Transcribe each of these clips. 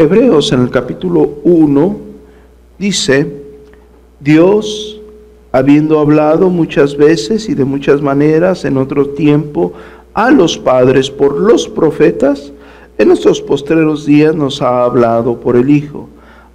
Hebreos en el capítulo 1 dice, Dios, habiendo hablado muchas veces y de muchas maneras en otro tiempo a los padres por los profetas, en estos postreros días nos ha hablado por el Hijo,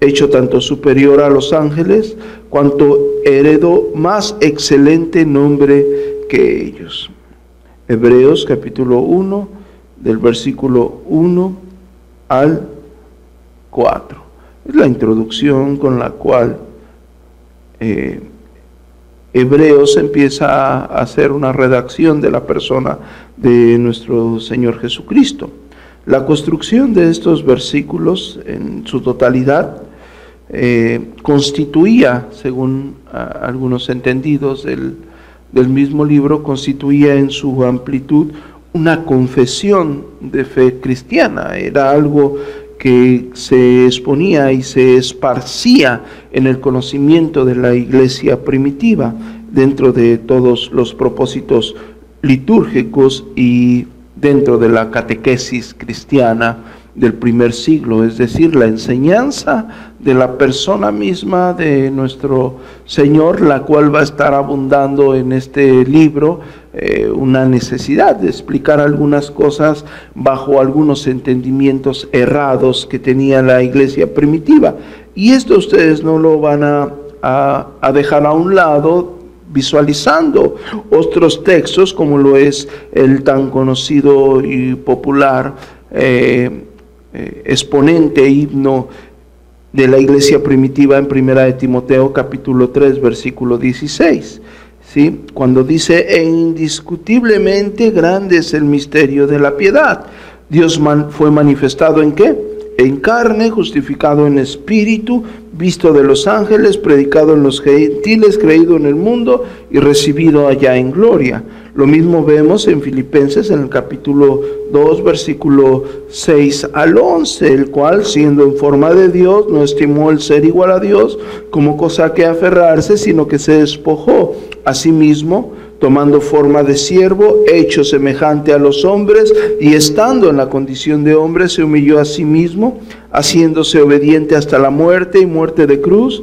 hecho tanto superior a los ángeles, cuanto heredó más excelente nombre que ellos. Hebreos capítulo 1, del versículo 1 al 4. Es la introducción con la cual eh, Hebreos empieza a hacer una redacción de la persona de nuestro Señor Jesucristo. La construcción de estos versículos en su totalidad eh, constituía, según algunos entendidos del, del mismo libro, constituía en su amplitud una confesión de fe cristiana, era algo que se exponía y se esparcía en el conocimiento de la iglesia primitiva dentro de todos los propósitos litúrgicos y dentro de la catequesis cristiana del primer siglo, es decir, la enseñanza de la persona misma de nuestro Señor, la cual va a estar abundando en este libro, eh, una necesidad de explicar algunas cosas bajo algunos entendimientos errados que tenía la iglesia primitiva. Y esto ustedes no lo van a, dejar a un lado visualizando otros textos como lo es el tan conocido y popular eh, eh, exponente himno de la iglesia primitiva en primera de Timoteo capítulo 3 versículo 16. ¿sí? Cuando dice, e indiscutiblemente grande es el misterio de la piedad. Dios fue manifestado en qué? En carne, justificado en espíritu, visto de los ángeles, predicado en los gentiles, creído en el mundo y recibido allá en gloria. Lo mismo vemos en Filipenses en el capítulo 2, versículo 6 al 11, el cual, siendo en forma de Dios, no estimó el ser igual a Dios como cosa que aferrarse, sino que se despojó a sí mismo tomando forma de siervo, hecho semejante a los hombres, y estando en la condición de hombre, se humilló a sí mismo, haciéndose obediente hasta la muerte y muerte de cruz,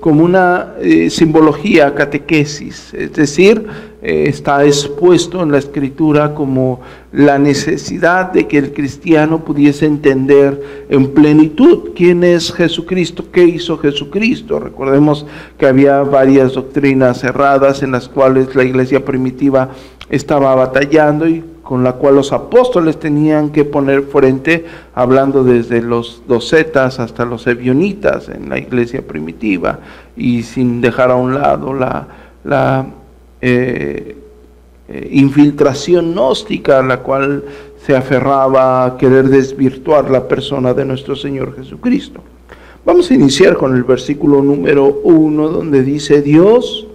como una eh, simbología, catequesis, es decir, eh, está expuesto en la escritura como la necesidad de que el cristiano pudiese entender en plenitud quién es Jesucristo, qué hizo Jesucristo. Recordemos que había varias doctrinas cerradas en las cuales la iglesia primitiva estaba batallando y con la cual los apóstoles tenían que poner frente, hablando desde los docetas hasta los ebionitas en la iglesia primitiva, y sin dejar a un lado la, la eh, eh, infiltración gnóstica, la cual se aferraba a querer desvirtuar la persona de nuestro Señor Jesucristo. Vamos a iniciar con el versículo número uno, donde dice, Dios,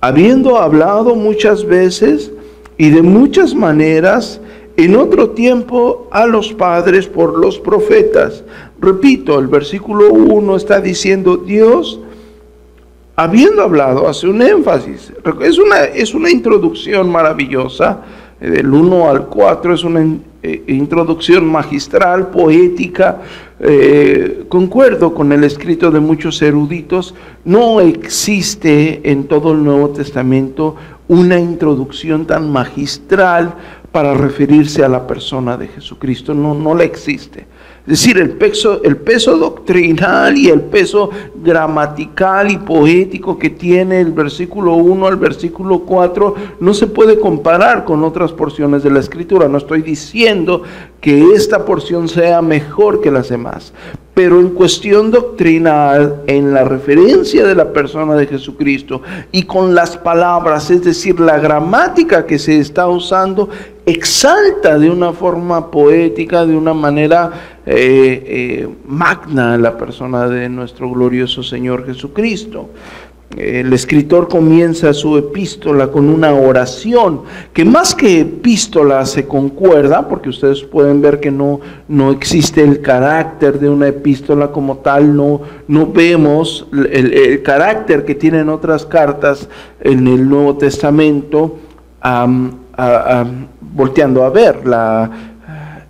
habiendo hablado muchas veces, y de muchas maneras en otro tiempo a los padres por los profetas. Repito, el versículo 1 está diciendo Dios, habiendo hablado, hace un énfasis. Es una, es una introducción maravillosa, del 1 al 4 es una eh, introducción magistral, poética, eh, concuerdo con el escrito de muchos eruditos, no existe en todo el Nuevo Testamento una introducción tan magistral para referirse a la persona de Jesucristo. No, no la existe. Es decir, el peso, doctrinal y el peso gramatical y poético que tiene el versículo 1 al versículo 4 no se puede comparar con otras porciones de la escritura. No estoy diciendo que esta porción sea mejor que las demás, pero en cuestión doctrinal, en la referencia de la persona de Jesucristo y con las palabras, es decir, la gramática que se está usando, exalta de una forma poética, de una manera eh, eh, magna la persona de nuestro glorioso Señor Jesucristo. El escritor comienza su epístola con una oración que más que epístola se concuerda, porque ustedes pueden ver que no, no existe el carácter de una epístola como tal, no, no vemos el, carácter que tienen otras cartas en el Nuevo Testamento, volteando a ver la,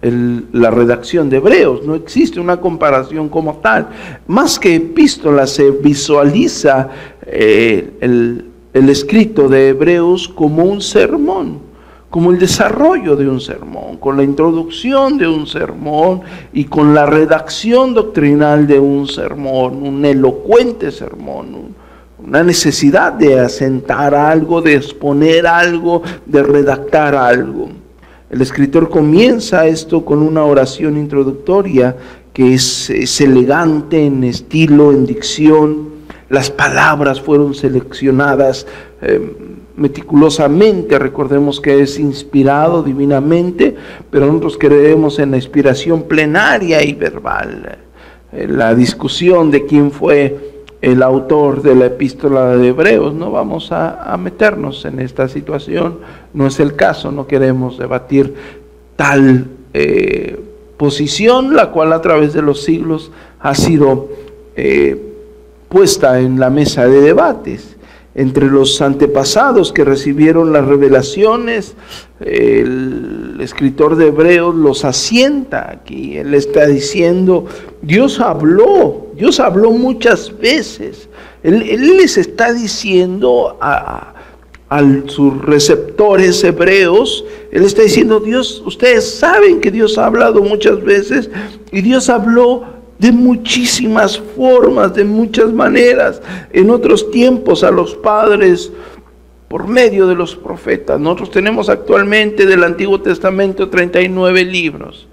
la redacción de Hebreos, no existe una comparación como tal. Más que epístola se visualiza eh, el, el escrito de Hebreos como un sermón, como el desarrollo de un sermón, con la introducción de un sermón y con la redacción doctrinal de un sermón, un elocuente sermón, una necesidad de asentar algo, de exponer algo, de redactar algo. El escritor comienza esto con una oración introductoria que es, elegante en estilo, en dicción. Las palabras fueron seleccionadas eh, meticulosamente. Recordemos que es inspirado divinamente, pero nosotros creemos en la inspiración plenaria y verbal. Eh, la discusión de quién fue el autor de la epístola de Hebreos. No vamos a, meternos en esta situación, no es el caso, no queremos debatir tal eh, posición, la cual a través de los siglos ha sido eh, puesta en la mesa de debates entre los antepasados que recibieron las revelaciones, el escritor de Hebreos los asienta aquí. Él está diciendo, Dios habló, Dios habló muchas veces. Él, les está diciendo a, a sus receptores hebreos, Él está diciendo, Dios, ustedes saben que Dios ha hablado muchas veces y Dios habló de muchísimas formas, de muchas maneras. En otros tiempos a los padres por medio de los profetas. Nosotros tenemos actualmente del Antiguo Testamento 39 libros.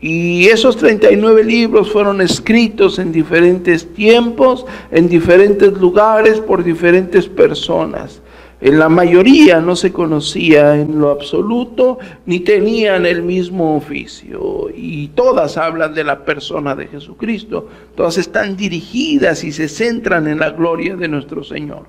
Y esos 39 libros fueron escritos en diferentes tiempos, en diferentes lugares, por diferentes personas. En la mayoría no se conocía en lo absoluto ni tenían el mismo oficio. Y todas hablan de la persona de Jesucristo. Todas están dirigidas y se centran en la gloria de nuestro Señor.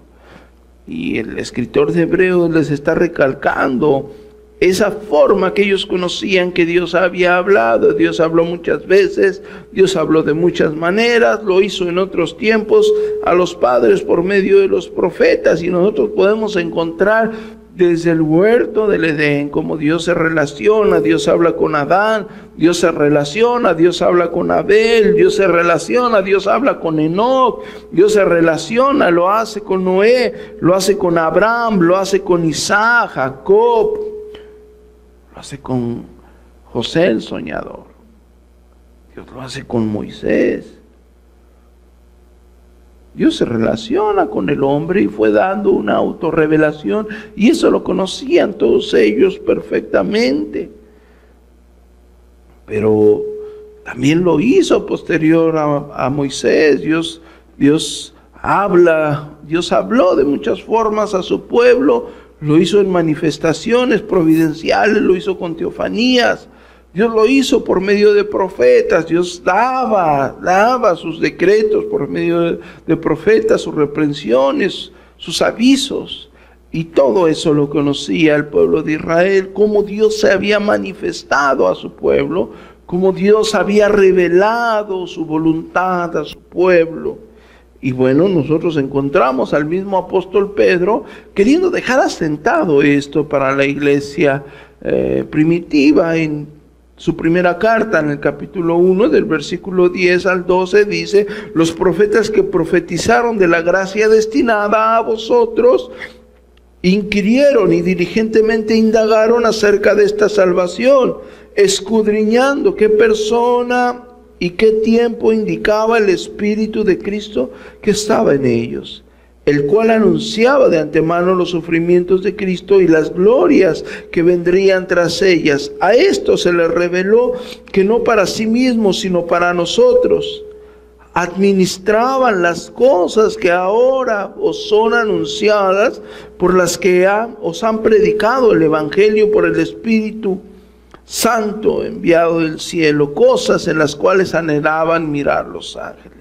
Y el escritor de Hebreos les está recalcando esa forma que ellos conocían que Dios había hablado. Dios habló muchas veces, Dios habló de muchas maneras, lo hizo en otros tiempos a los padres por medio de los profetas y nosotros podemos encontrar desde el huerto del Edén, como Dios se relaciona, Dios habla con Adán, Dios se relaciona, Dios habla con Abel, Dios se relaciona, Dios habla con Enoch, Dios se relaciona, lo hace con Noé, lo hace con Abraham, lo hace con Isaac, Jacob, lo hace con José el soñador. Dios lo hace con Moisés. Dios se relaciona con el hombre y fue dando una autorrevelación y eso lo conocían todos ellos perfectamente. Pero también lo hizo posterior a, Moisés. Dios, Dios habla, Dios habló de muchas formas a su pueblo lo hizo en manifestaciones providenciales, lo hizo con teofanías. Dios lo hizo por medio de profetas. Dios daba, daba sus decretos por medio de, profetas, sus reprensiones, sus avisos. Y todo eso lo conocía el pueblo de Israel, cómo Dios se había manifestado a su pueblo, cómo Dios había revelado su voluntad a su pueblo. Y bueno, nosotros encontramos al mismo apóstol Pedro queriendo dejar asentado esto para la iglesia eh, primitiva. En su primera carta, en el capítulo 1, del versículo 10 al 12, dice, los profetas que profetizaron de la gracia destinada a vosotros, inquirieron y diligentemente indagaron acerca de esta salvación, escudriñando qué persona y qué tiempo indicaba el Espíritu de Cristo que estaba en ellos, el cual anunciaba de antemano los sufrimientos de Cristo y las glorias que vendrían tras ellas. A esto se le reveló que no para sí mismos, sino para nosotros administraban las cosas que ahora os son anunciadas, por las que os han predicado el Evangelio por el Espíritu Santo enviado del cielo, cosas en las cuales anhelaban mirar los ángeles.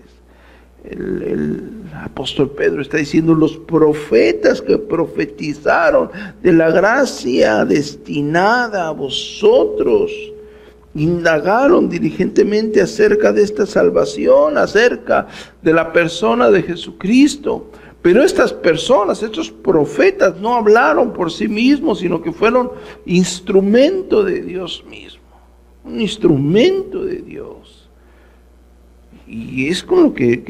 El, apóstol Pedro está diciendo los profetas que profetizaron de la gracia destinada a vosotros indagaron diligentemente acerca de esta salvación, acerca de la persona de Jesucristo. Pero estas personas, estos profetas, no hablaron por sí mismos, sino que fueron instrumento de Dios mismo, un instrumento de Dios. Y es con lo que,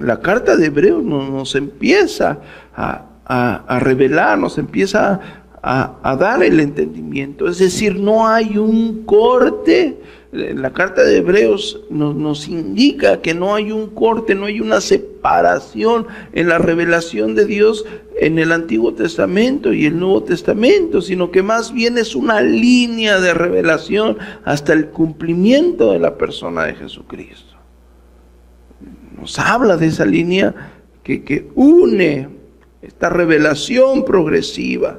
la, carta de Hebreos nos, empieza a, a revelar, nos empieza a a, dar el entendimiento. Es decir, no hay un corte. La carta de Hebreos nos, nos, indica que no hay un corte, no hay una separación en la revelación de Dios en el Antiguo Testamento y el Nuevo Testamento, sino que más bien es una línea de revelación hasta el cumplimiento de la persona de Jesucristo. Nos habla de esa línea que, que une esta revelación progresiva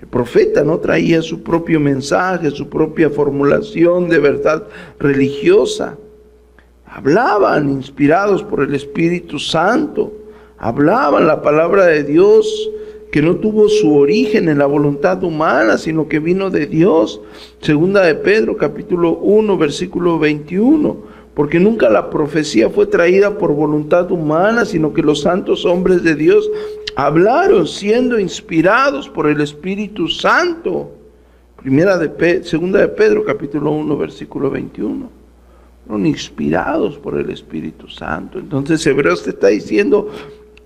el profeta no traía su propio mensaje, su propia formulación de verdad religiosa. Hablaban inspirados por el Espíritu Santo. Hablaban la palabra de Dios que no tuvo su origen en la voluntad humana, sino que vino de Dios. Segunda de Pedro, capítulo 1, versículo 21 porque nunca la profecía fue traída por voluntad humana, sino que los santos hombres de Dios hablaron siendo inspirados por el Espíritu Santo. Primera de segunda de Pedro, capítulo 1, versículo 21. Fueron inspirados por el Espíritu Santo. Entonces Hebreos te está diciendo,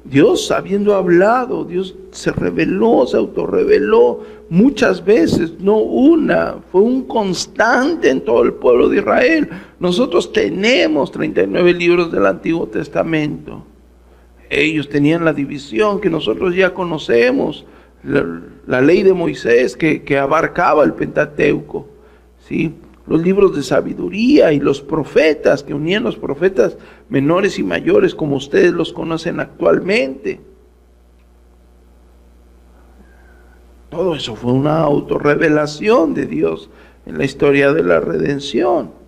Dios habiendo hablado, Dios se reveló, se autorreveló muchas veces, no una, fue un constante en todo el pueblo de Israel. Nosotros tenemos 39 libros del Antiguo Testamento. Ellos tenían la división que nosotros ya conocemos, la, ley de Moisés que, que, abarcaba el Pentateuco, ¿sí? Los libros de sabiduría y los profetas, que unían los profetas menores y mayores como ustedes los conocen actualmente. Todo eso fue una autorrevelación de Dios en la historia de la redención.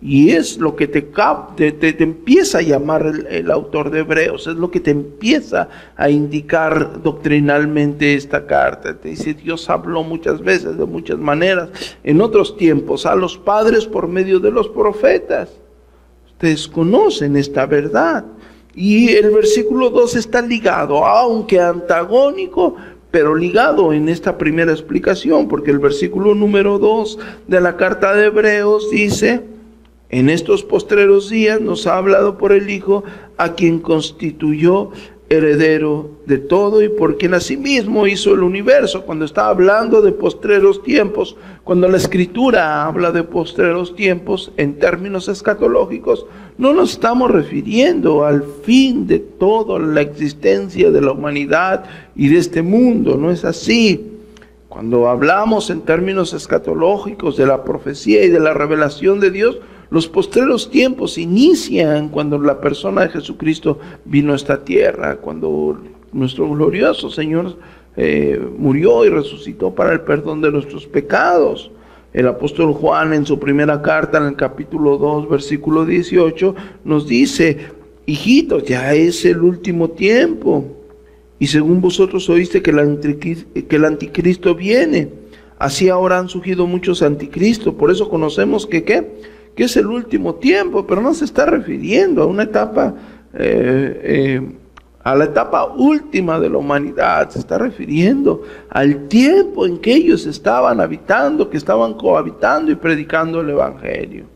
Y es lo que te, te, te, empieza a llamar el, autor de Hebreos, es lo que te empieza a indicar doctrinalmente esta carta. Te dice, Dios habló muchas veces, de muchas maneras, en otros tiempos, a los padres por medio de los profetas. Ustedes conocen esta verdad. Y el versículo 2 está ligado, aunque antagónico, pero ligado en esta primera explicación, porque el versículo número 2 de la carta de Hebreos dice, en estos postreros días nos ha hablado por el Hijo, a quien constituyó heredero de todo y por quien asimismo hizo el universo. Cuando está hablando de postreros tiempos, cuando la escritura habla de postreros tiempos en términos escatológicos, no nos estamos refiriendo al fin de toda la existencia de la humanidad y de este mundo, no es así. Cuando hablamos en términos escatológicos de la profecía y de la revelación de Dios, los postreros tiempos inician cuando la persona de Jesucristo vino a esta tierra, cuando nuestro glorioso Señor eh, murió y resucitó para el perdón de nuestros pecados. El apóstol Juan en su primera carta, en el capítulo 2, versículo 18, nos dice, hijitos, ya es el último tiempo. Y según vosotros oíste que el anticristo viene, así ahora han surgido muchos anticristos. Por eso conocemos que, ¿qué? Que es el último tiempo, pero no se está refiriendo a una etapa, eh, eh, a la etapa última de la humanidad, se está refiriendo al tiempo en que ellos estaban habitando, que estaban cohabitando y predicando el Evangelio.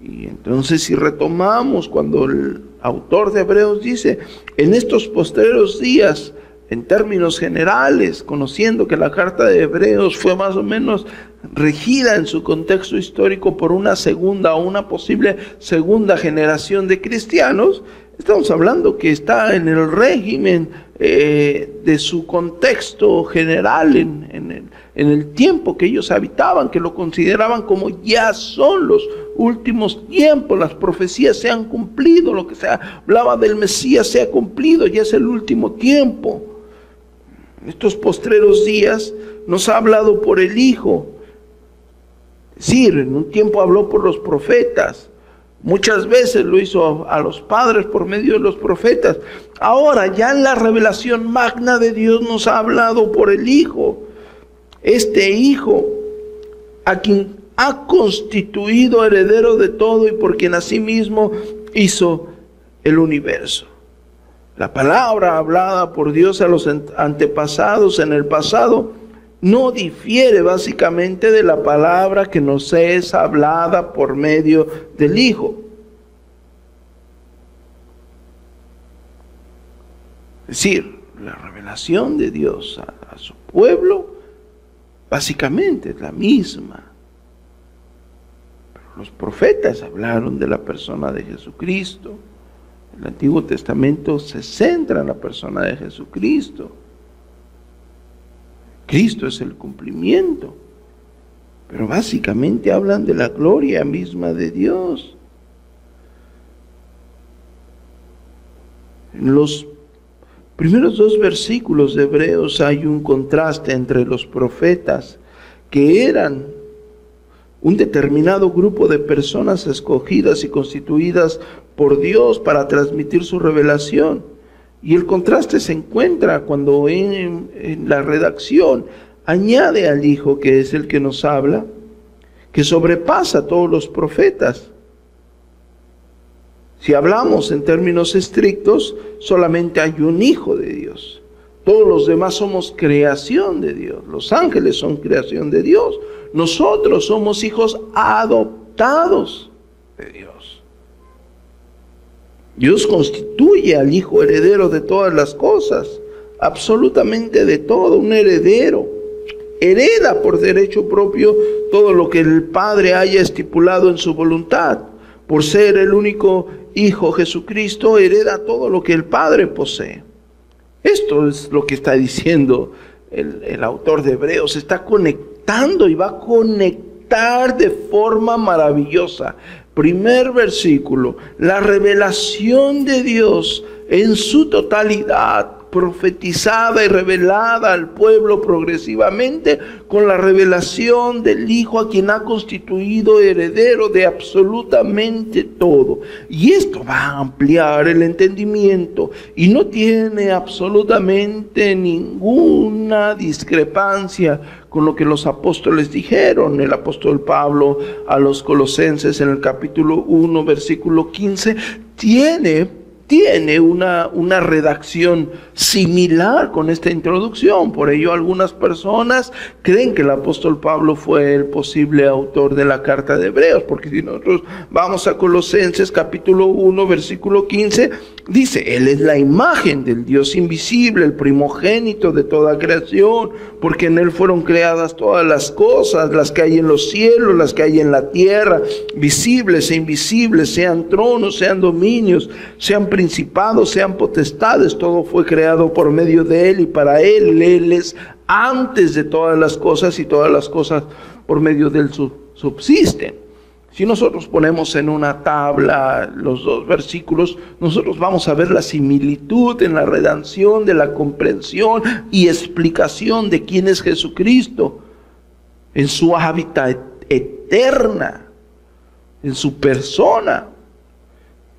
Y entonces si retomamos cuando el autor de Hebreos dice, en estos posteriores días en términos generales, conociendo que la carta de Hebreos fue más o menos regida en su contexto histórico por una segunda o una posible segunda generación de cristianos, estamos hablando que está en el régimen eh, de su contexto general, en, el, en el tiempo que ellos habitaban, que lo consideraban como ya son los últimos tiempos, las profecías se han cumplido, lo que se hablaba del Mesías se ha cumplido, ya es el último tiempo. En estos postreros días nos ha hablado por el Hijo. Es decir, en un tiempo habló por los profetas. Muchas veces lo hizo a, los padres por medio de los profetas. Ahora ya en la revelación magna de Dios nos ha hablado por el Hijo. Este Hijo a quien ha constituido heredero de todo y por quien asimismo hizo el universo. La palabra hablada por Dios a los antepasados en el pasado no difiere básicamente de la palabra que nos es hablada por medio del Hijo. Es decir, la revelación de Dios a, su pueblo básicamente es la misma. Pero los profetas hablaron de la persona de Jesucristo. El Antiguo Testamento se centra en la persona de Jesucristo. Cristo es el cumplimiento. Pero básicamente hablan de la gloria misma de Dios. En los primeros dos versículos de Hebreos hay un contraste entre los profetas que eran un determinado grupo de personas escogidas y constituidas por Dios para transmitir su revelación. Y el contraste se encuentra cuando en, la redacción añade al Hijo, que es el que nos habla, que sobrepasa a todos los profetas. Si hablamos en términos estrictos, solamente hay un Hijo de Dios. Todos los demás somos creación de Dios. Los ángeles son creación de Dios. Nosotros somos hijos adoptados de Dios. Dios constituye al Hijo heredero de todas las cosas, absolutamente de todo, un heredero. Hereda por derecho propio todo lo que el Padre haya estipulado en su voluntad. Por ser el único Hijo Jesucristo, hereda todo lo que el Padre posee. Esto es lo que está diciendo el, autor de Hebreos. Está conectando y va a conectar de forma maravillosa primer versículo, la revelación de Dios en su totalidad, profetizada y revelada al pueblo progresivamente con la revelación del Hijo a quien ha constituido heredero de absolutamente todo. Y esto va a ampliar el entendimiento y no tiene absolutamente ninguna discrepancia con lo que los apóstoles dijeron. El apóstol Pablo a los colosenses en el capítulo 1, versículo 15, tiene tiene una, una redacción similar con esta introducción. Por ello algunas personas creen que el apóstol Pablo fue el posible autor de la carta de Hebreos, porque si nosotros vamos a Colosenses capítulo 1, versículo 15, dice, Él es la imagen del Dios invisible, el primogénito de toda creación, porque en Él fueron creadas todas las cosas, las que hay en los cielos, las que hay en la tierra, visibles e invisibles, sean tronos, sean dominios, sean principados, sean potestades, todo fue creado por medio de Él y para Él. Él es antes de todas las cosas y todas las cosas por medio de Él subsisten. Si nosotros ponemos en una tabla los dos versículos, nosotros vamos a ver la similitud en la redacción de la comprensión y explicación de quién es Jesucristo en su hábitat eterna, en su persona.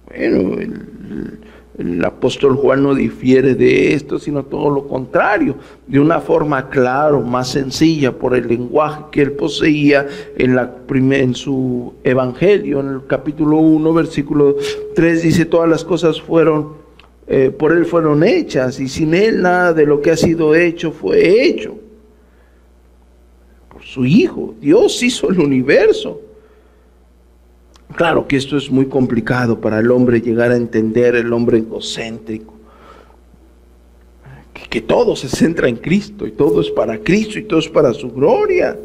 Bueno, el, el apóstol Juan no difiere de esto, sino todo lo contrario, de una forma clara, más sencilla, por el lenguaje que él poseía en, la en su evangelio, en el capítulo 1, versículo 3, dice, todas las cosas fueron, eh, por él fueron hechas, y sin él nada de lo que ha sido hecho fue hecho. Por su Hijo, Dios hizo el universo. Claro que esto es muy complicado para el hombre llegar a entender, el hombre egocéntrico. que todo se centra en Cristo y todo es para Cristo y todo es para su gloria.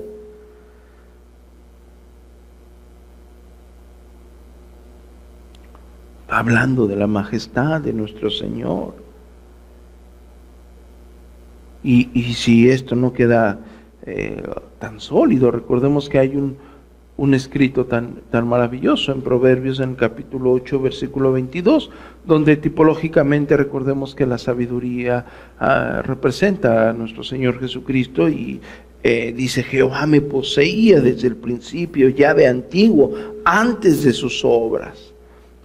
hablando de la majestad de nuestro Señor. Y, si esto no queda eh, tan sólido, recordemos que hay un, un escrito tan, tan maravilloso en Proverbios en el capítulo 8, versículo 22, donde tipológicamente recordemos que la sabiduría ah, representa a nuestro Señor Jesucristo y eh, dice, Jehová me poseía desde el principio, ya de antiguo, antes de sus obras.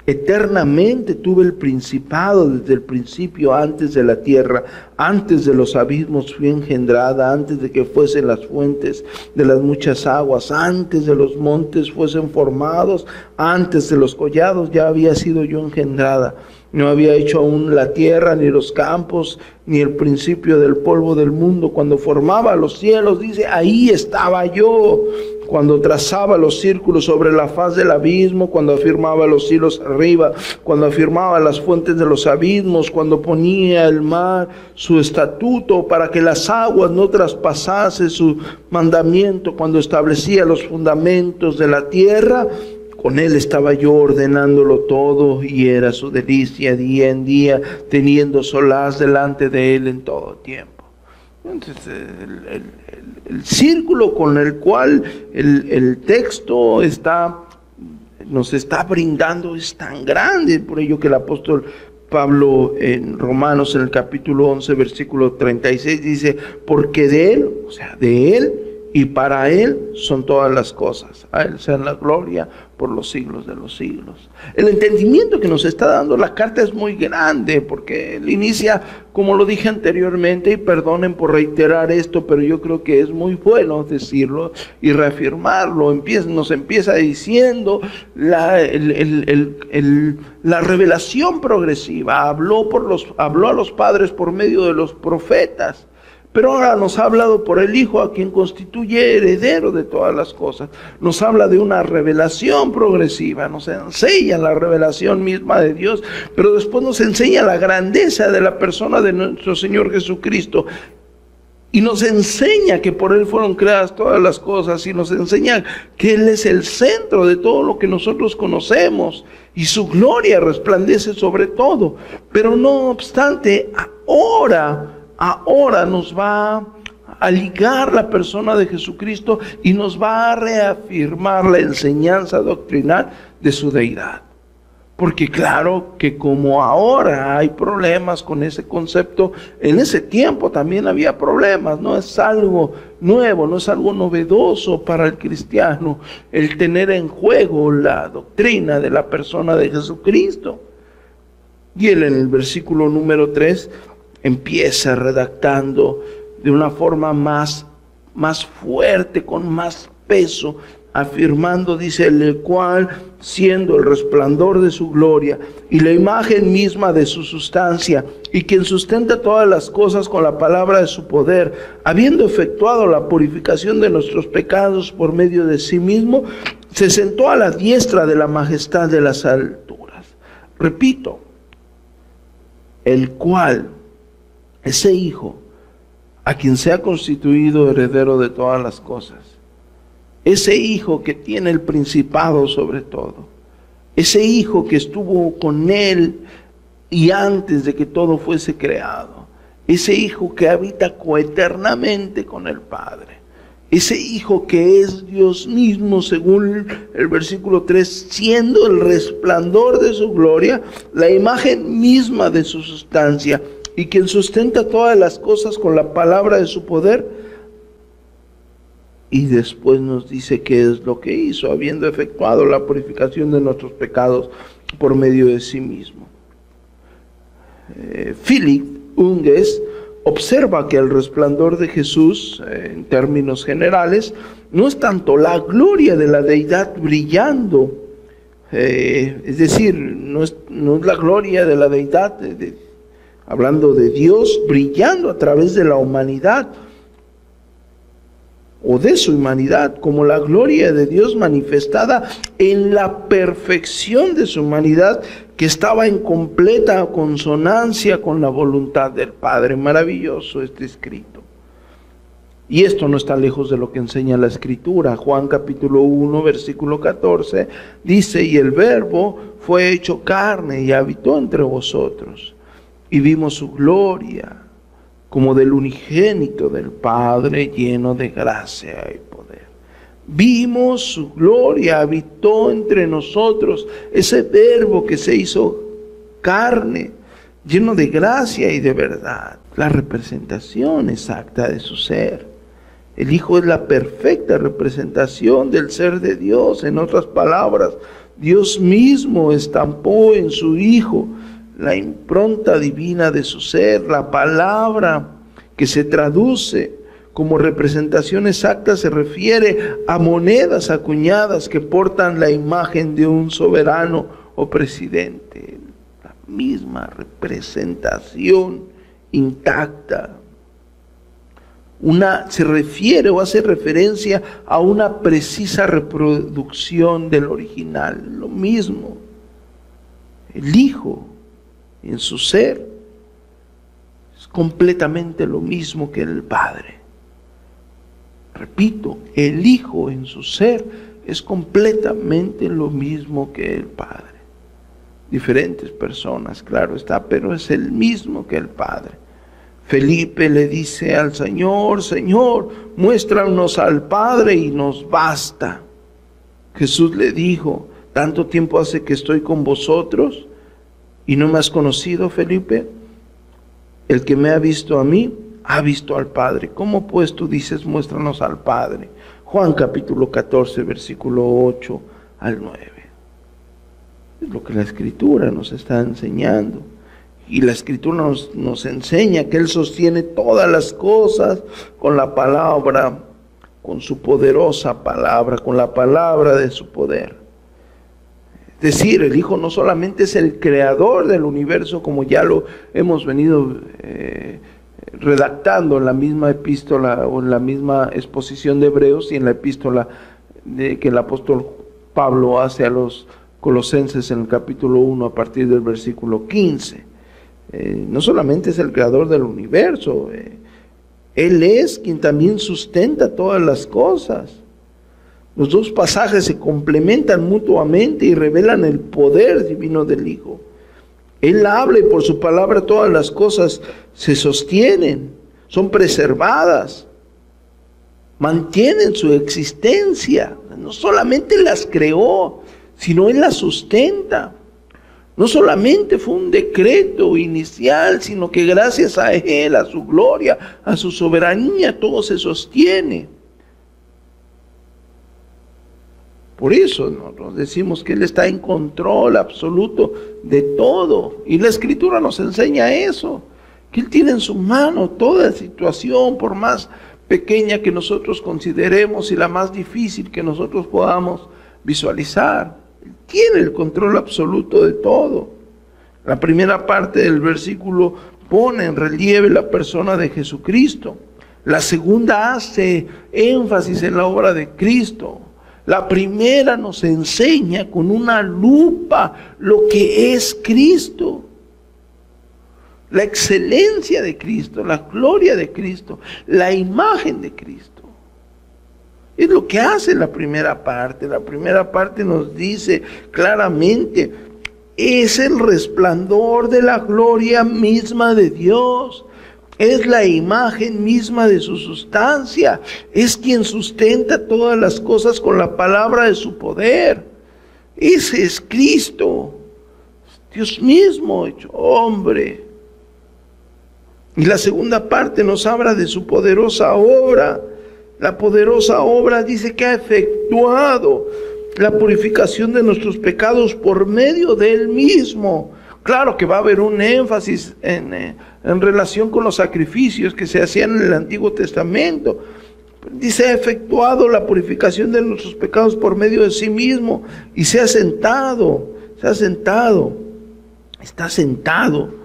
Eternamente tuve el principado desde el principio, antes de la tierra, antes de los abismos fui engendrada, antes de que fuesen las fuentes de las muchas aguas, antes de los montes fuesen formados, antes de los collados ya había sido yo engendrada. No había hecho aún la tierra, ni los campos, ni el principio del polvo del mundo. Cuando formaba los cielos, dice, ahí estaba yo cuando trazaba los círculos sobre la faz del abismo, cuando afirmaba los cielos arriba, cuando afirmaba las fuentes de los abismos, cuando ponía el mar su estatuto para que las aguas no traspasase su mandamiento, cuando establecía los fundamentos de la tierra, con él estaba yo ordenándolo todo y era su delicia día en día, teniendo solaz delante de él en todo tiempo. Entonces, el, el círculo con el cual el, texto está, nos está brindando es tan grande, por ello que el apóstol Pablo en Romanos en el capítulo 11, versículo 36 dice, porque de Él, o sea, de Él y para Él son todas las cosas. A Él sea la gloria por los siglos de los siglos. El entendimiento que nos está dando la carta es muy grande porque él inicia, como lo dije anteriormente, y perdonen por reiterar esto, pero yo creo que es muy bueno decirlo y reafirmarlo. Nos empieza diciendo la, la revelación progresiva. Habló, por los, habló a los padres por medio de los profetas. Pero ahora nos ha hablado por el Hijo, a quien constituye heredero de todas las cosas. Nos habla de una revelación progresiva, nos enseña la revelación misma de Dios, pero después nos enseña la grandeza de la persona de nuestro Señor Jesucristo. Y nos enseña que por Él fueron creadas todas las cosas y nos enseña que Él es el centro de todo lo que nosotros conocemos y su gloria resplandece sobre todo. Pero no obstante, ahora ahora nos va a ligar la persona de Jesucristo y nos va a reafirmar la enseñanza doctrinal de su deidad. Porque claro que como ahora hay problemas con ese concepto, en ese tiempo también había problemas, no es algo nuevo, no es algo novedoso para el cristiano el tener en juego la doctrina de la persona de Jesucristo. Y él en el versículo número 3 empieza redactando de una forma más, más fuerte, con más peso, afirmando, dice, el cual, siendo el resplandor de su gloria y la imagen misma de su sustancia, y quien sustenta todas las cosas con la palabra de su poder, habiendo efectuado la purificación de nuestros pecados por medio de sí mismo, se sentó a la diestra de la majestad de las alturas. Repito, el cual ese hijo a quien se ha constituido heredero de todas las cosas, ese hijo que tiene el principado sobre todo, ese hijo que estuvo con él y antes de que todo fuese creado, ese hijo que habita coeternamente con el Padre, ese hijo que es Dios mismo, según el versículo 3, siendo el resplandor de su gloria, la imagen misma de su sustancia, y quien sustenta todas las cosas con la palabra de su poder. Y después nos dice qué es lo que hizo, habiendo efectuado la purificación de nuestros pecados por medio de sí mismo. Eh, Philip Unges observa que el resplandor de Jesús, eh, en términos generales, no es tanto la gloria de la deidad brillando, eh, es decir, no es, la gloria de la deidad de, hablando de Dios brillando a través de la humanidad, o de su humanidad, como la gloria de Dios manifestada en la perfección de su humanidad, que estaba en completa consonancia con la voluntad del Padre. Maravilloso este escrito. Y esto no está lejos de lo que enseña la escritura. Juan capítulo 1, versículo 14 dice, y el verbo fue hecho carne y habitó entre vosotros. Y vimos su gloria como del unigénito del Padre lleno de gracia y poder. Vimos su gloria, habitó entre nosotros ese verbo que se hizo carne, lleno de gracia y de verdad, la representación exacta de su ser. El Hijo es la perfecta representación del ser de Dios. En otras palabras, Dios mismo estampó en su Hijo la impronta divina de su ser, la palabra que se traduce como representación exacta se refiere a monedas acuñadas que portan la imagen de un soberano o presidente. La misma representación intacta. Una se refiere o hace referencia a una precisa reproducción del original. Lo mismo. El Hijo en su ser es completamente lo mismo que el Padre. Repito, el Hijo en su ser es completamente lo mismo que el Padre. Diferentes personas, claro está, pero es el mismo que el Padre. Felipe le dice al Señor, Señor, muéstranos al Padre y nos basta. Jesús le dijo, tanto tiempo hace que estoy con vosotros ¿Y no me has conocido, Felipe? El que me ha visto a mí, ha visto al Padre. ¿Cómo pues tú dices, muéstranos al Padre? Juan capítulo 14, versículo 8 al 9. Es lo que la escritura nos está enseñando. Y la escritura nos, nos enseña que Él sostiene todas las cosas con la palabra, con su poderosa palabra, con la palabra de su poder. Es decir, el Hijo no solamente es el creador del universo, como ya lo hemos venido eh, redactando en la misma epístola o en la misma exposición de Hebreos y en la epístola de, que el apóstol Pablo hace a los colosenses en el capítulo 1 a partir del versículo 15. Eh, no solamente es el creador del universo, eh, Él es quien también sustenta todas las cosas. Los dos pasajes se complementan mutuamente y revelan el poder divino del Hijo. Él habla y por su palabra todas las cosas se sostienen, son preservadas, mantienen su existencia. No solamente las creó, sino Él las sustenta. No solamente fue un decreto inicial, sino que gracias a Él, a su gloria, a su soberanía, todo se sostiene. Por eso nosotros decimos que Él está en control absoluto de todo. Y la Escritura nos enseña eso, que Él tiene en su mano toda situación, por más pequeña que nosotros consideremos y la más difícil que nosotros podamos visualizar. Él tiene el control absoluto de todo. La primera parte del versículo pone en relieve la persona de Jesucristo. La segunda hace énfasis en la obra de Cristo. La primera nos enseña con una lupa lo que es Cristo. La excelencia de Cristo, la gloria de Cristo, la imagen de Cristo. Es lo que hace la primera parte. La primera parte nos dice claramente, es el resplandor de la gloria misma de Dios es la imagen misma de su sustancia, es quien sustenta todas las cosas con la palabra de su poder. Ese es Cristo, Dios mismo hecho hombre. Y la segunda parte nos habla de su poderosa obra. La poderosa obra dice que ha efectuado la purificación de nuestros pecados por medio de Él mismo. Claro que va a haber un énfasis en, eh, en relación con los sacrificios que se hacían en el Antiguo Testamento. Dice, ha efectuado la purificación de nuestros pecados por medio de sí mismo y se ha sentado, se ha sentado, está sentado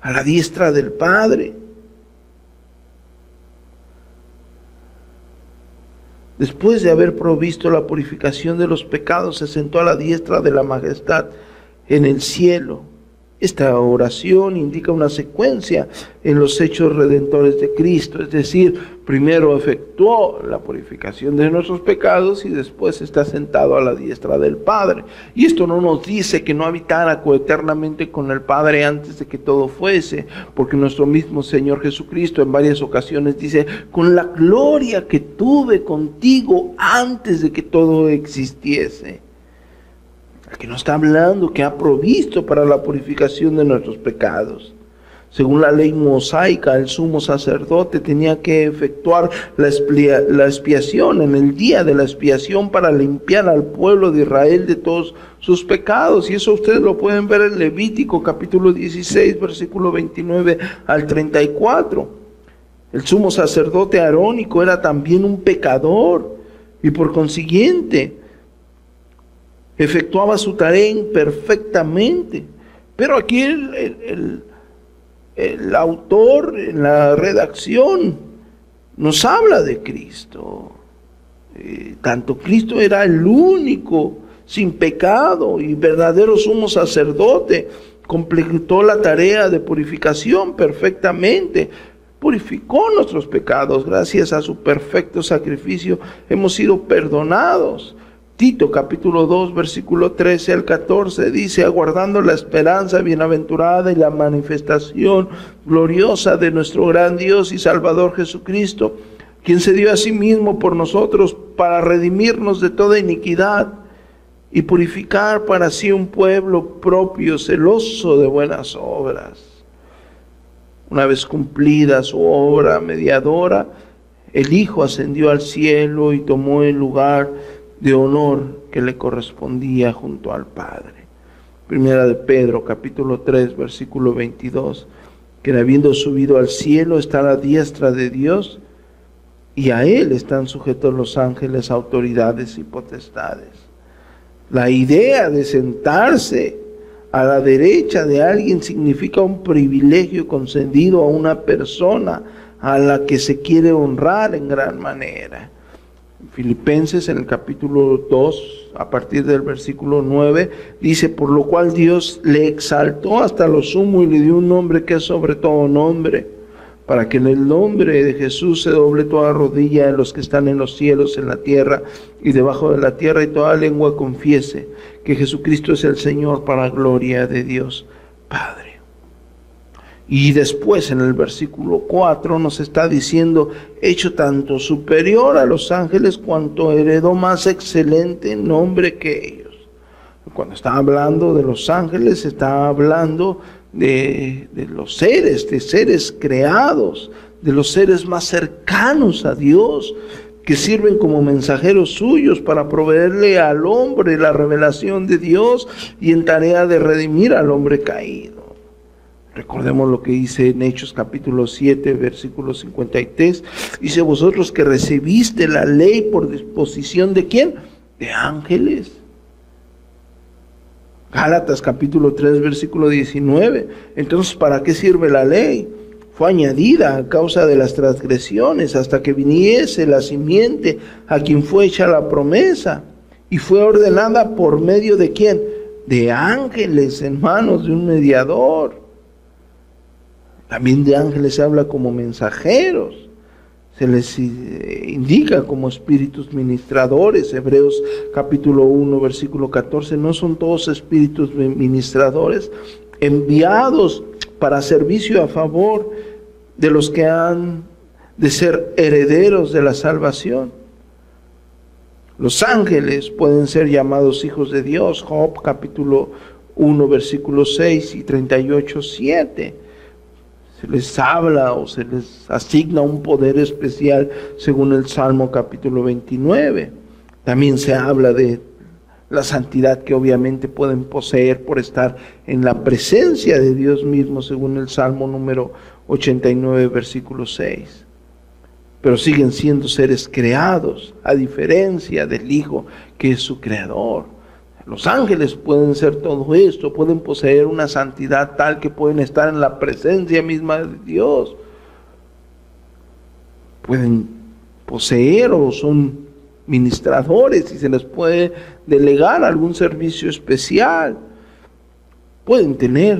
a la diestra del Padre. Después de haber provisto la purificación de los pecados, se sentó a la diestra de la majestad en el cielo esta oración indica una secuencia en los hechos redentores de Cristo, es decir, primero efectuó la purificación de nuestros pecados y después está sentado a la diestra del Padre. Y esto no nos dice que no habitara coeternamente con el Padre antes de que todo fuese, porque nuestro mismo Señor Jesucristo en varias ocasiones dice, con la gloria que tuve contigo antes de que todo existiese que no está hablando que ha provisto para la purificación de nuestros pecados. Según la ley mosaica, el sumo sacerdote tenía que efectuar la, la expiación en el día de la expiación para limpiar al pueblo de Israel de todos sus pecados. Y eso ustedes lo pueden ver en Levítico capítulo 16, versículo 29 al 34. El sumo sacerdote arónico era también un pecador y por consiguiente efectuaba su tarea imperfectamente. Pero aquí el, autor en la redacción nos habla de Cristo. Eh, tanto Cristo era el único sin pecado y verdadero sumo sacerdote, completó la tarea de purificación perfectamente, purificó nuestros pecados, gracias a su perfecto sacrificio hemos sido perdonados. Tito capítulo 2 versículo 13 al 14 dice, aguardando la esperanza bienaventurada y la manifestación gloriosa de nuestro gran Dios y Salvador Jesucristo, quien se dio a sí mismo por nosotros para redimirnos de toda iniquidad y purificar para sí un pueblo propio, celoso de buenas obras. Una vez cumplida su obra mediadora, el Hijo ascendió al cielo y tomó el lugar de honor que le correspondía junto al Padre. Primera de Pedro, capítulo 3, versículo 22, que habiendo subido al cielo está a la diestra de Dios y a Él están sujetos los ángeles, autoridades y potestades. La idea de sentarse a la derecha de alguien significa un privilegio concedido a una persona a la que se quiere honrar en gran manera. Filipenses en el capítulo 2, a partir del versículo 9, dice, por lo cual Dios le exaltó hasta lo sumo y le dio un nombre que es sobre todo nombre, para que en el nombre de Jesús se doble toda rodilla de los que están en los cielos, en la tierra y debajo de la tierra, y toda lengua confiese que Jesucristo es el Señor para gloria de Dios Padre. Y después en el versículo 4 nos está diciendo, hecho tanto superior a los ángeles cuanto heredó más excelente nombre que ellos. Cuando está hablando de los ángeles, está hablando de, de los seres, de seres creados, de los seres más cercanos a Dios, que sirven como mensajeros suyos para proveerle al hombre la revelación de Dios y en tarea de redimir al hombre caído. Recordemos lo que dice en Hechos capítulo 7, versículo 53. Dice, vosotros que recibiste la ley por disposición de quién? De ángeles. Gálatas capítulo 3, versículo 19. Entonces, ¿para qué sirve la ley? Fue añadida a causa de las transgresiones hasta que viniese la simiente a quien fue hecha la promesa. Y fue ordenada por medio de quién? De ángeles en manos de un mediador. También de ángeles se habla como mensajeros. Se les eh, indica como espíritus ministradores. Hebreos capítulo 1, versículo 14. No son todos espíritus ministradores enviados para servicio a favor de los que han de ser herederos de la salvación. Los ángeles pueden ser llamados hijos de Dios. Job capítulo 1, versículo 6 y 38, 7 les habla o se les asigna un poder especial según el Salmo capítulo 29. También se habla de la santidad que obviamente pueden poseer por estar en la presencia de Dios mismo según el Salmo número 89 versículo 6. Pero siguen siendo seres creados a diferencia del Hijo que es su creador. Los ángeles pueden ser todo esto, pueden poseer una santidad tal que pueden estar en la presencia misma de Dios. Pueden poseer o son ministradores y se les puede delegar algún servicio especial. Pueden tener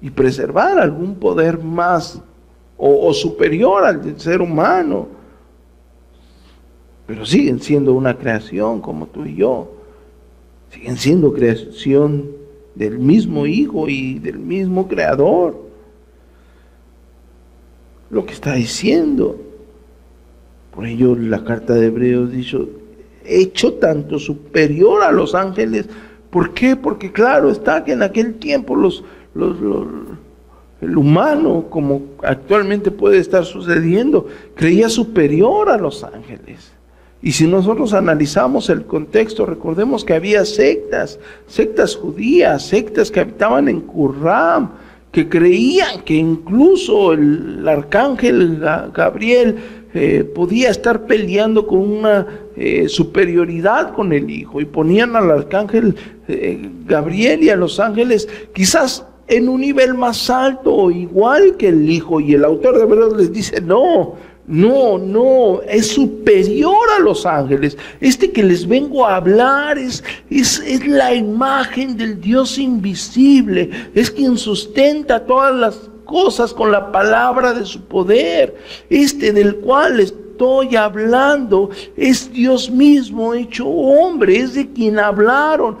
y preservar algún poder más o, superior al del ser humano, pero siguen siendo una creación como tú y yo, siguen siendo creación del mismo Hijo y del mismo Creador. Lo que está diciendo. Por ello la carta de Hebreos dice, hecho tanto superior a los ángeles. ¿Por qué? Porque claro está que en aquel tiempo los, el humano, como actualmente puede estar sucediendo, creía superior a los ángeles. Y si nosotros analizamos el contexto, recordemos que había sectas, sectas judías, sectas que habitaban en Qurram, que creían que incluso el arcángel Gabriel eh, podía estar peleando con una eh, superioridad con el Hijo y ponían al arcángel eh, Gabriel y a los ángeles quizás en un nivel más alto igual que el Hijo. Y el autor de verdad les dice, no, no, no, es superior a los ángeles. Este que les vengo a hablar es, es, es, la imagen del Dios invisible. Es quien sustenta todas las cosas con la palabra de su poder. Este del cual estoy hablando es Dios mismo hecho hombre. Es de quien hablaron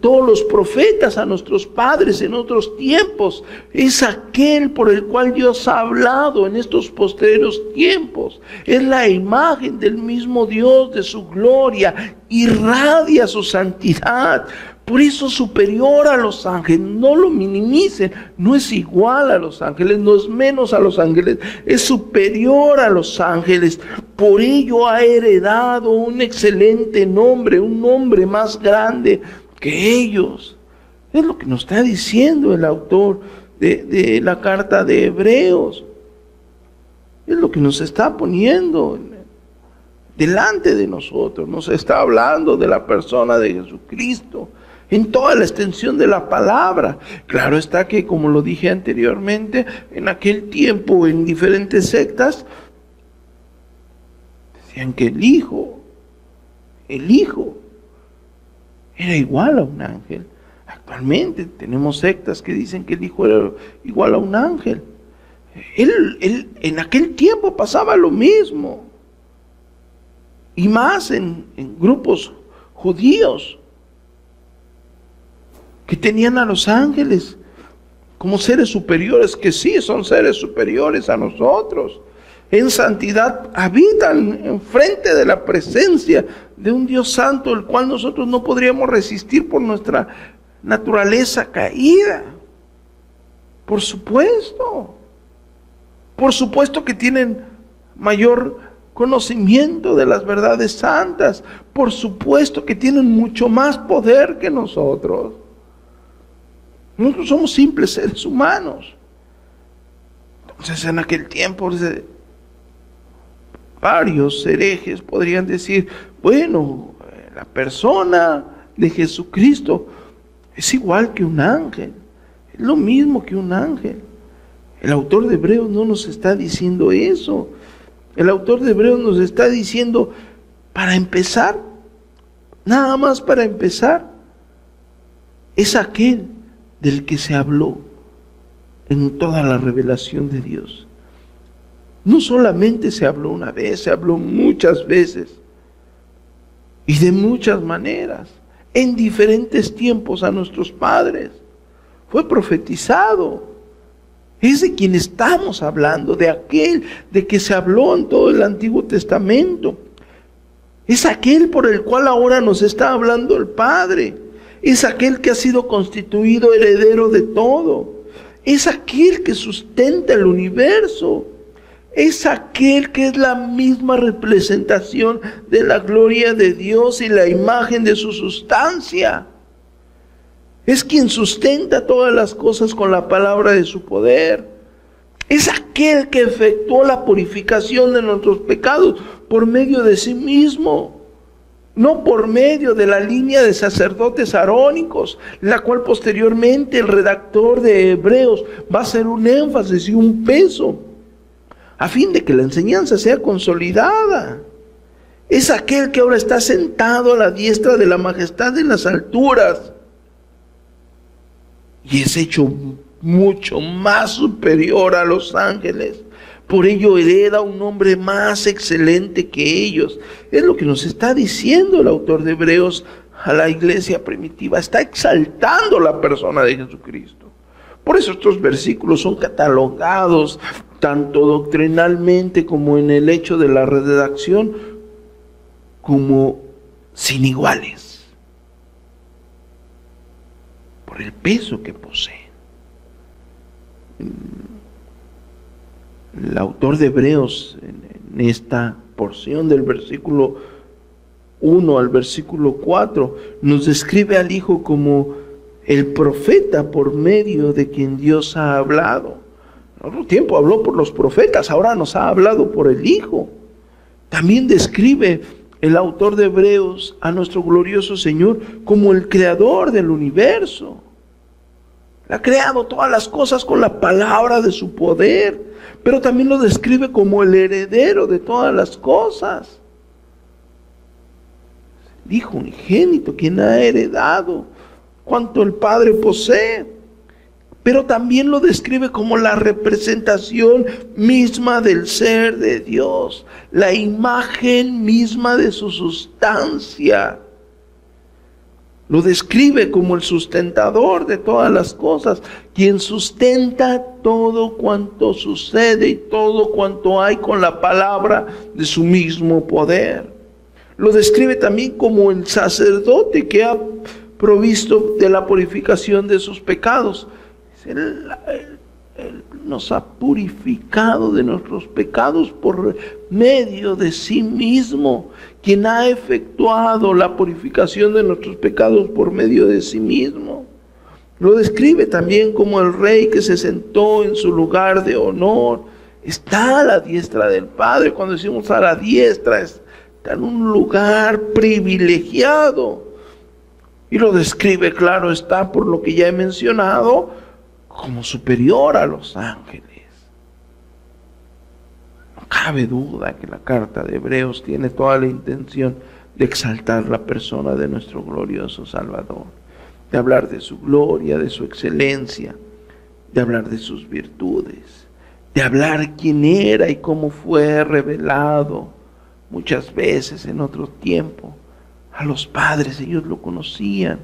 todos los profetas a nuestros padres en otros tiempos. Es aquel por el cual Dios ha hablado en estos posteriores tiempos. Es la imagen del mismo Dios, de su gloria. Irradia su santidad. Por eso superior a los ángeles, no lo minimicen, no es igual a los ángeles, no es menos a los ángeles, es superior a los ángeles. Por ello ha heredado un excelente nombre, un nombre más grande que ellos. Es lo que nos está diciendo el autor de, la carta de Hebreos. Es lo que nos está poniendo delante de nosotros. Nos está hablando de la persona de Jesucristo en toda la extensión de la palabra. Claro está que, como lo dije anteriormente, en aquel tiempo en diferentes sectas, decían que el Hijo, el Hijo, era igual a un ángel. Actualmente tenemos sectas que dicen que el Hijo era igual a un ángel. Él, en aquel tiempo pasaba lo mismo. Y más en, en grupos judíos que tenían a los ángeles como seres superiores, que sí son seres superiores a nosotros en santidad habitan enfrente de la presencia de un Dios santo, el cual nosotros no podríamos resistir por nuestra naturaleza caída. Por supuesto. Por supuesto que tienen mayor conocimiento de las verdades santas. Por supuesto que tienen mucho más poder que nosotros. Nosotros somos simples seres humanos. Entonces en aquel tiempo varios herejes podrían decir, bueno, la persona de Jesucristo es igual que un ángel, es lo mismo que un ángel. El autor de Hebreos no nos está diciendo eso. El autor de Hebreos nos está diciendo, para empezar, nada más para empezar, es aquel del que se habló en toda la revelación de Dios. No solamente se habló una vez, se habló muchas veces y de muchas maneras, en diferentes tiempos a nuestros padres. Fue profetizado. Es de quien estamos hablando, de aquel de que se habló en todo el Antiguo Testamento. Es aquel por el cual ahora nos está hablando el Padre. Es aquel que ha sido constituido heredero de todo. Es aquel que sustenta el universo es aquel que es la misma representación de la gloria de Dios y la imagen de su sustancia. Es quien sustenta todas las cosas con la palabra de su poder. Es aquel que efectuó la purificación de nuestros pecados por medio de sí mismo, no por medio de la línea de sacerdotes arónicos, la cual posteriormente el redactor de Hebreos va a hacer un énfasis y un peso a fin de que la enseñanza sea consolidada. es aquel que ahora está sentado a la diestra de la majestad en las alturas. Y es hecho mucho más superior a los ángeles. Por ello hereda un nombre más excelente que ellos. Es lo que nos está diciendo el autor de Hebreos a la iglesia primitiva. Está exaltando la persona de Jesucristo. Por eso estos versículos son catalogados tanto doctrinalmente como en el hecho de la redacción como sin iguales por el peso que poseen. El autor de Hebreos en esta porción del versículo 1 al versículo 4 nos describe al Hijo como el profeta por medio de quien Dios ha hablado. En otro tiempo habló por los profetas, ahora nos ha hablado por el Hijo. También describe el autor de Hebreos a nuestro glorioso Señor como el creador del universo. Ha creado todas las cosas con la palabra de su poder, pero también lo describe como el heredero de todas las cosas. Dijo unigénito, quien ha heredado cuanto el Padre posee pero también lo describe como la representación misma del ser de Dios, la imagen misma de su sustancia. Lo describe como el sustentador de todas las cosas, quien sustenta todo cuanto sucede y todo cuanto hay con la palabra de su mismo poder. Lo describe también como el sacerdote que ha provisto de la purificación de sus pecados él, nos ha purificado de nuestros pecados por medio de sí mismo, quien ha efectuado la purificación de nuestros pecados por medio de sí mismo. Lo describe también como el rey que se sentó en su lugar de honor. Está a la diestra del Padre. Cuando decimos a la diestra, está en un lugar privilegiado. Y lo describe, claro, está por lo que ya he mencionado, como superior a los ángeles. No cabe duda que la carta de Hebreos tiene toda la intención de exaltar la persona de nuestro glorioso Salvador, de hablar de su gloria, de su excelencia, de hablar de sus virtudes, de hablar quién era y cómo fue revelado muchas veces en otro tiempo. A los padres ellos lo conocían,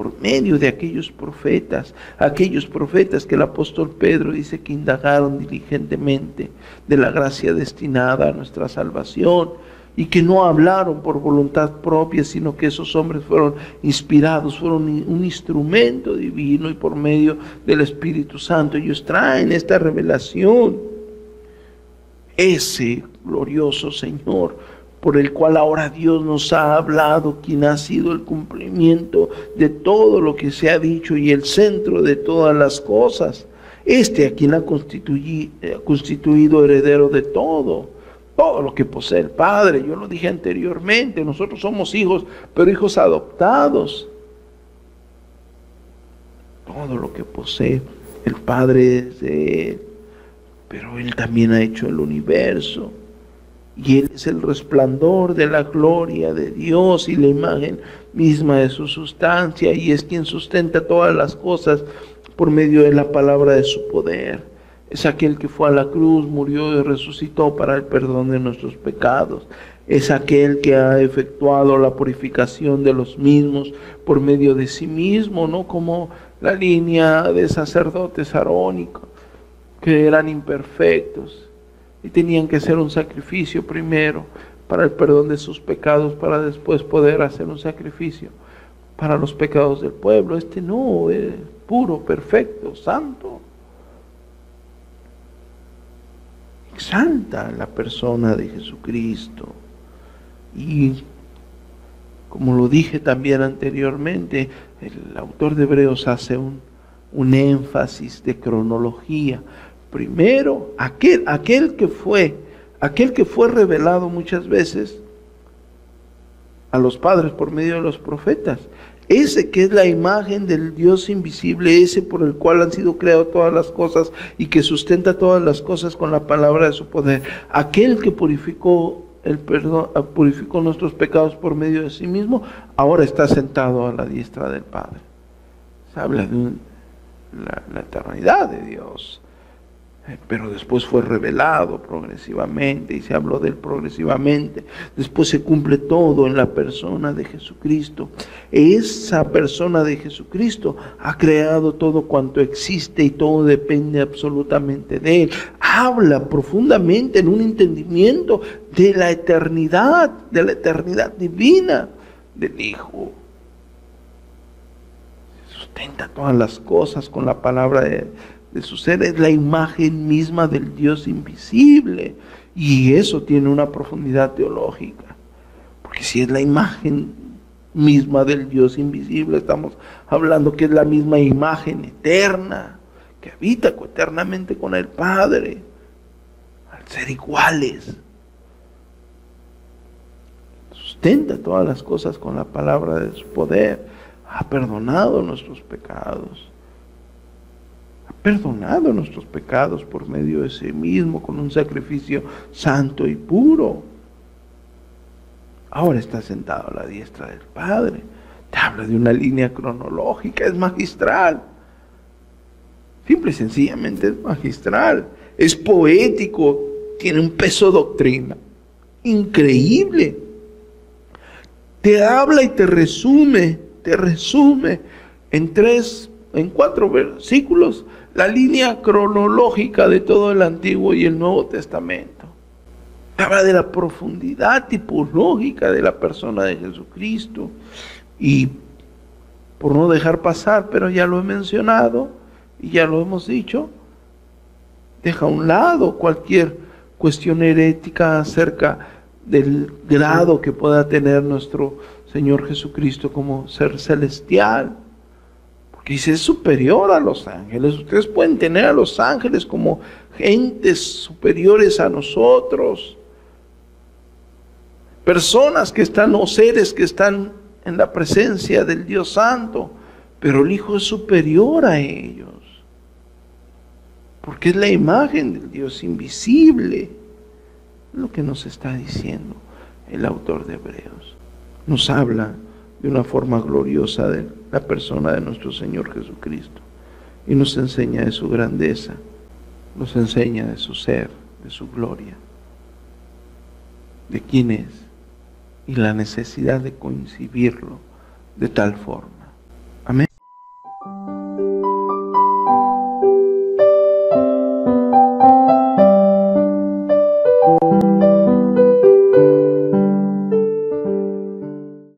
por medio de aquellos profetas, aquellos profetas que el apóstol Pedro dice que indagaron diligentemente de la gracia destinada a nuestra salvación y que no hablaron por voluntad propia, sino que esos hombres fueron inspirados, fueron un instrumento divino y por medio del Espíritu Santo ellos traen esta revelación. Ese glorioso Señor por el cual ahora Dios nos ha hablado, quien ha sido el cumplimiento de todo lo que se ha dicho y el centro de todas las cosas. Este a quien ha eh, constituido heredero de todo, todo lo que posee el Padre. Yo lo dije anteriormente, nosotros somos hijos, pero hijos adoptados. Todo lo que posee el Padre es de Él, pero Él también ha hecho el universo y Él es el resplandor de la gloria de Dios y la imagen misma de su sustancia y es quien sustenta todas las cosas por medio de la palabra de su poder. Es aquel que fue a la cruz, murió y resucitó para el perdón de nuestros pecados. Es aquel que ha efectuado la purificación de los mismos por medio de sí mismo, no como la línea de sacerdotes arónicos que eran imperfectos y tenían que hacer un sacrificio primero para el perdón de sus pecados, para después poder hacer un sacrificio para los pecados del pueblo. Este no, es puro, perfecto, santo. Exalta la persona de Jesucristo. Y como lo dije también anteriormente, el autor de Hebreos hace un, un énfasis de cronología Primero, aquel, aquel que fue, aquel que fue revelado muchas veces a los padres por medio de los profetas. Ese que es la imagen del Dios invisible, ese por el cual han sido creadas todas las cosas y que sustenta todas las cosas con la palabra de su poder. Aquel que purificó el perdón, purificó nuestros pecados por medio de sí mismo, ahora está sentado a la diestra del Padre. Se habla de la eternidad de Dios. Pero después fue revelado progresivamente y se habló de él progresivamente. Después se cumple todo en la persona de Jesucristo. Esa persona de Jesucristo ha creado todo cuanto existe y todo depende absolutamente de él. Habla profundamente en un entendimiento de la eternidad, de la eternidad divina del Hijo. Sustenta todas las cosas con la palabra de de su ser es la imagen misma del Dios invisible. Y eso tiene una profundidad teológica. Porque si es la imagen misma del Dios invisible, estamos hablando que es la misma imagen eterna, que habita eternamente con el Padre, al ser iguales. Sustenta todas las cosas con la palabra de su poder. Ha perdonado nuestros pecados perdonado nuestros pecados por medio de sí mismo con un sacrificio santo y puro. Ahora está sentado a la diestra del Padre. Te habla de una línea cronológica, es magistral. Simple y sencillamente es magistral. Es poético, tiene un peso doctrina. Increíble. Te habla y te resume, te resume en tres, en cuatro versículos la línea cronológica de todo el Antiguo y el Nuevo Testamento. Habla de la profundidad tipológica de la persona de Jesucristo. Y por no dejar pasar, pero ya lo he mencionado y ya lo hemos dicho, deja a un lado cualquier cuestión herética acerca del grado que pueda tener nuestro Señor Jesucristo como ser celestial Dice, es superior a los ángeles. Ustedes pueden tener a los ángeles como gentes superiores a nosotros. Personas que están, o seres que están en la presencia del Dios Santo. Pero el Hijo es superior a ellos. Porque es la imagen del Dios invisible. Lo que nos está diciendo el autor de Hebreos. Nos habla de una forma gloriosa de la persona de nuestro Señor Jesucristo. Y nos enseña de su grandeza, nos enseña de su ser, de su gloria, de quién es y la necesidad de coincidirlo de tal forma.